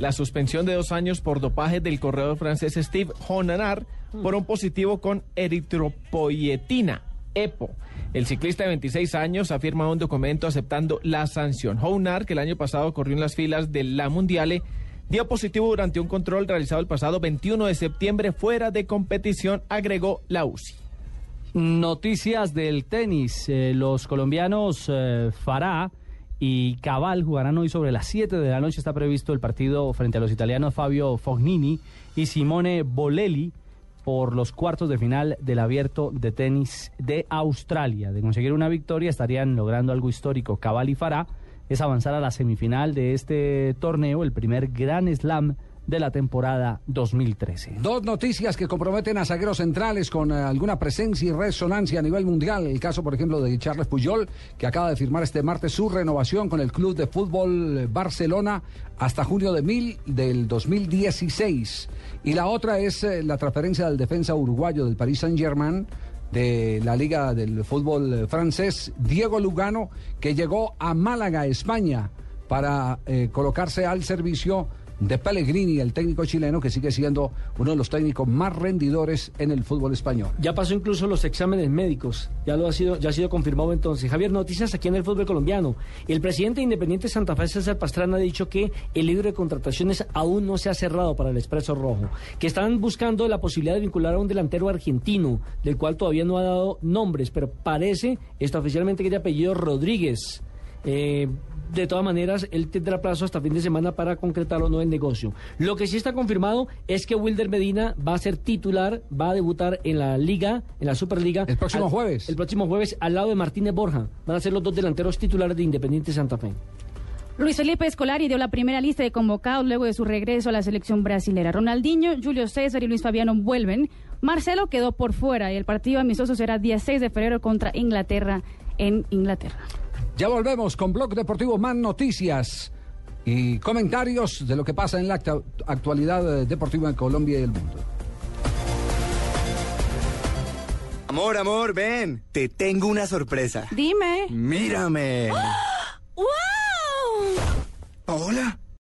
la suspensión de dos años por dopaje del corredor francés Steve Honanar por un positivo con eritropoyetina, EPO. El ciclista de 26 años ha firmado un documento aceptando la sanción. Honar, que el año pasado corrió en las filas de la Mundiale, dio positivo durante un control realizado el pasado 21 de septiembre fuera de competición, agregó la UCI. Noticias del tenis. Eh, los colombianos eh, Fará y Cabal jugarán hoy sobre las 7 de la noche. Está previsto el partido frente a los italianos Fabio Fognini y Simone Bolelli por los cuartos de final del abierto de tenis de Australia. De conseguir una victoria estarían logrando algo histórico. Cabal y Fará es avanzar a la semifinal de este torneo, el primer Gran Slam de la temporada 2013. Dos noticias que comprometen a zagueros centrales con eh, alguna presencia y resonancia a nivel mundial. El caso, por ejemplo, de Charles Puyol, que acaba de firmar este martes su renovación con el Club de Fútbol Barcelona hasta junio de mil del 2016. Y la otra es eh, la transferencia del defensa uruguayo del Paris Saint-Germain de la Liga del Fútbol Francés, Diego Lugano, que llegó a Málaga, España, para eh, colocarse al servicio de Pellegrini, el técnico chileno, que sigue siendo uno de los técnicos más rendidores en el fútbol español. Ya pasó incluso los exámenes médicos, ya lo ha sido, ya ha sido confirmado entonces. Javier, noticias aquí en el fútbol colombiano. El presidente independiente de Santa Fe, César Pastrana, ha dicho que el libro de contrataciones aún no se ha cerrado para el Expreso Rojo, que están buscando la posibilidad de vincular a un delantero argentino, del cual todavía no ha dado nombres, pero parece, está oficialmente que de apellido Rodríguez. Eh, de todas maneras, él tendrá plazo hasta fin de semana para concretar o no el negocio. Lo que sí está confirmado es que Wilder Medina va a ser titular, va a debutar en la Liga, en la Superliga. El próximo al- jueves. El próximo jueves, al lado de Martínez Borja. Van a ser los dos delanteros titulares de Independiente Santa Fe. Luis Felipe Escolari dio la primera lista de convocados luego de su regreso a la selección brasilera. Ronaldinho, Julio César y Luis Fabiano vuelven. Marcelo quedó por fuera y el partido amistoso será 16 de febrero contra Inglaterra en Inglaterra. Ya volvemos con Blog Deportivo, más noticias y comentarios de lo que pasa en la actu- actualidad eh, deportiva en Colombia y el mundo. Amor, amor, ven. Te tengo una sorpresa. Dime. Mírame. ¡Wow! Paola,